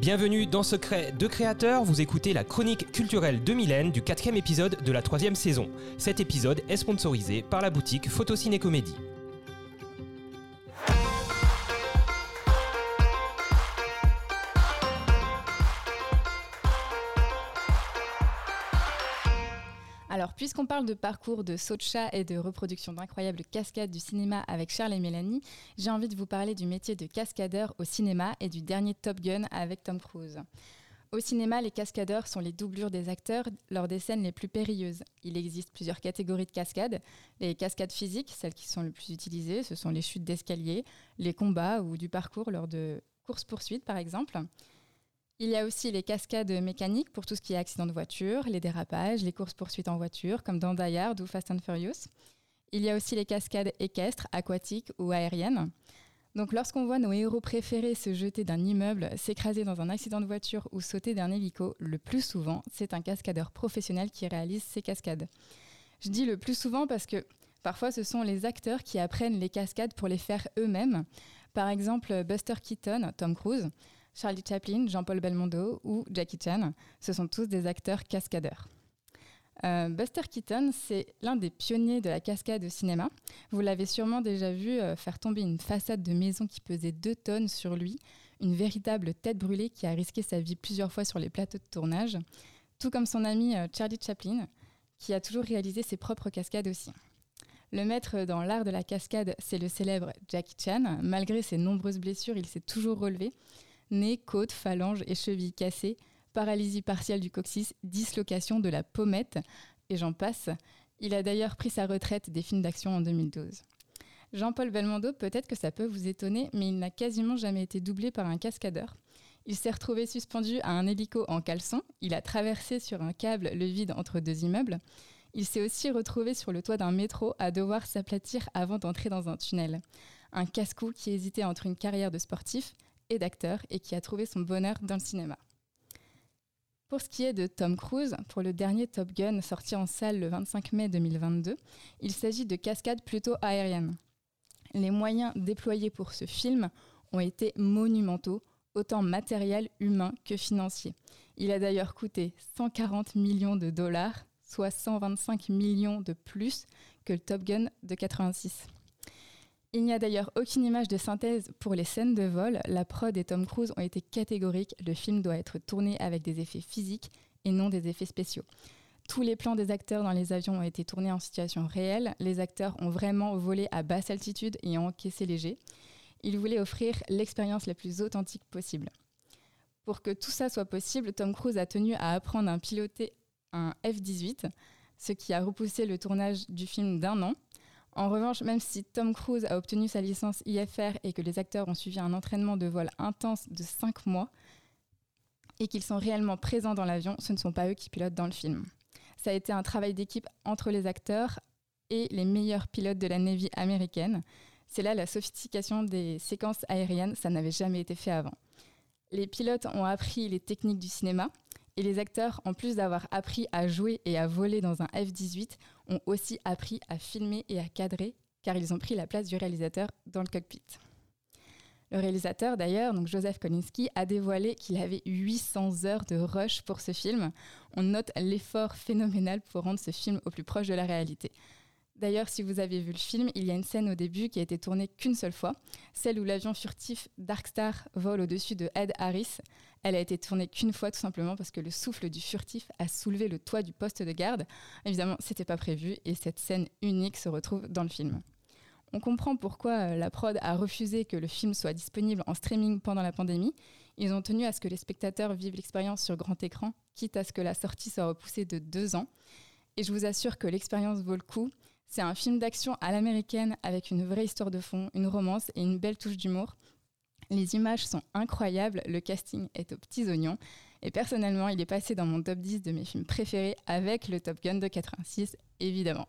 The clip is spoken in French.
Bienvenue dans Secret de Créateur, vous écoutez la chronique culturelle de Mylène du quatrième épisode de la troisième saison. Cet épisode est sponsorisé par la boutique Photociné Comédie. Alors, puisqu'on parle de parcours de saut de chat et de reproduction d'incroyables cascades du cinéma avec Charles et Mélanie, j'ai envie de vous parler du métier de cascadeur au cinéma et du dernier Top Gun avec Tom Cruise. Au cinéma, les cascadeurs sont les doublures des acteurs lors des scènes les plus périlleuses. Il existe plusieurs catégories de cascades. Les cascades physiques, celles qui sont les plus utilisées, ce sont les chutes d'escalier, les combats ou du parcours lors de courses-poursuites par exemple. Il y a aussi les cascades mécaniques pour tout ce qui est accident de voiture, les dérapages, les courses-poursuites en voiture, comme dans Die Hard ou Fast and Furious. Il y a aussi les cascades équestres, aquatiques ou aériennes. Donc lorsqu'on voit nos héros préférés se jeter d'un immeuble, s'écraser dans un accident de voiture ou sauter d'un hélico, le plus souvent, c'est un cascadeur professionnel qui réalise ces cascades. Je dis le plus souvent parce que parfois ce sont les acteurs qui apprennent les cascades pour les faire eux-mêmes. Par exemple, Buster Keaton, Tom Cruise, Charlie Chaplin, Jean-Paul Belmondo ou Jackie Chan. Ce sont tous des acteurs cascadeurs. Euh, Buster Keaton, c'est l'un des pionniers de la cascade au cinéma. Vous l'avez sûrement déjà vu euh, faire tomber une façade de maison qui pesait 2 tonnes sur lui, une véritable tête brûlée qui a risqué sa vie plusieurs fois sur les plateaux de tournage, tout comme son ami euh, Charlie Chaplin, qui a toujours réalisé ses propres cascades aussi. Le maître dans l'art de la cascade, c'est le célèbre Jackie Chan. Malgré ses nombreuses blessures, il s'est toujours relevé nez, côte, phalanges et chevilles cassées, paralysie partielle du coccyx, dislocation de la pommette, et j'en passe. Il a d'ailleurs pris sa retraite des films d'action en 2012. Jean-Paul Belmondo, peut-être que ça peut vous étonner, mais il n'a quasiment jamais été doublé par un cascadeur. Il s'est retrouvé suspendu à un hélico en caleçon, il a traversé sur un câble le vide entre deux immeubles, il s'est aussi retrouvé sur le toit d'un métro à devoir s'aplatir avant d'entrer dans un tunnel. Un casse-cou qui hésitait entre une carrière de sportif et d'acteur et qui a trouvé son bonheur dans le cinéma. Pour ce qui est de Tom Cruise, pour le dernier Top Gun sorti en salle le 25 mai 2022, il s'agit de cascades plutôt aériennes. Les moyens déployés pour ce film ont été monumentaux, autant matériels, humains que financiers. Il a d'ailleurs coûté 140 millions de dollars, soit 125 millions de plus que le Top Gun de 86. Il n'y a d'ailleurs aucune image de synthèse pour les scènes de vol. La prod et Tom Cruise ont été catégoriques. Le film doit être tourné avec des effets physiques et non des effets spéciaux. Tous les plans des acteurs dans les avions ont été tournés en situation réelle. Les acteurs ont vraiment volé à basse altitude et encaissé léger. Ils voulaient offrir l'expérience la plus authentique possible. Pour que tout ça soit possible, Tom Cruise a tenu à apprendre à piloter un F-18, ce qui a repoussé le tournage du film d'un an. En revanche, même si Tom Cruise a obtenu sa licence IFR et que les acteurs ont suivi un entraînement de vol intense de 5 mois et qu'ils sont réellement présents dans l'avion, ce ne sont pas eux qui pilotent dans le film. Ça a été un travail d'équipe entre les acteurs et les meilleurs pilotes de la Navy américaine. C'est là la sophistication des séquences aériennes, ça n'avait jamais été fait avant. Les pilotes ont appris les techniques du cinéma, et les acteurs, en plus d'avoir appris à jouer et à voler dans un F-18, ont aussi appris à filmer et à cadrer, car ils ont pris la place du réalisateur dans le cockpit. Le réalisateur, d'ailleurs, donc Joseph Kolinski, a dévoilé qu'il avait 800 heures de rush pour ce film. On note l'effort phénoménal pour rendre ce film au plus proche de la réalité. D'ailleurs, si vous avez vu le film, il y a une scène au début qui a été tournée qu'une seule fois, celle où l'avion furtif Darkstar vole au-dessus de Ed Harris. Elle a été tournée qu'une fois tout simplement parce que le souffle du furtif a soulevé le toit du poste de garde. Évidemment, c'était pas prévu et cette scène unique se retrouve dans le film. On comprend pourquoi euh, la prod a refusé que le film soit disponible en streaming pendant la pandémie. Ils ont tenu à ce que les spectateurs vivent l'expérience sur grand écran, quitte à ce que la sortie soit repoussée de deux ans. Et je vous assure que l'expérience vaut le coup. C'est un film d'action à l'américaine avec une vraie histoire de fond, une romance et une belle touche d'humour. Les images sont incroyables, le casting est aux petits oignons et personnellement il est passé dans mon top 10 de mes films préférés avec le Top Gun de 86 évidemment.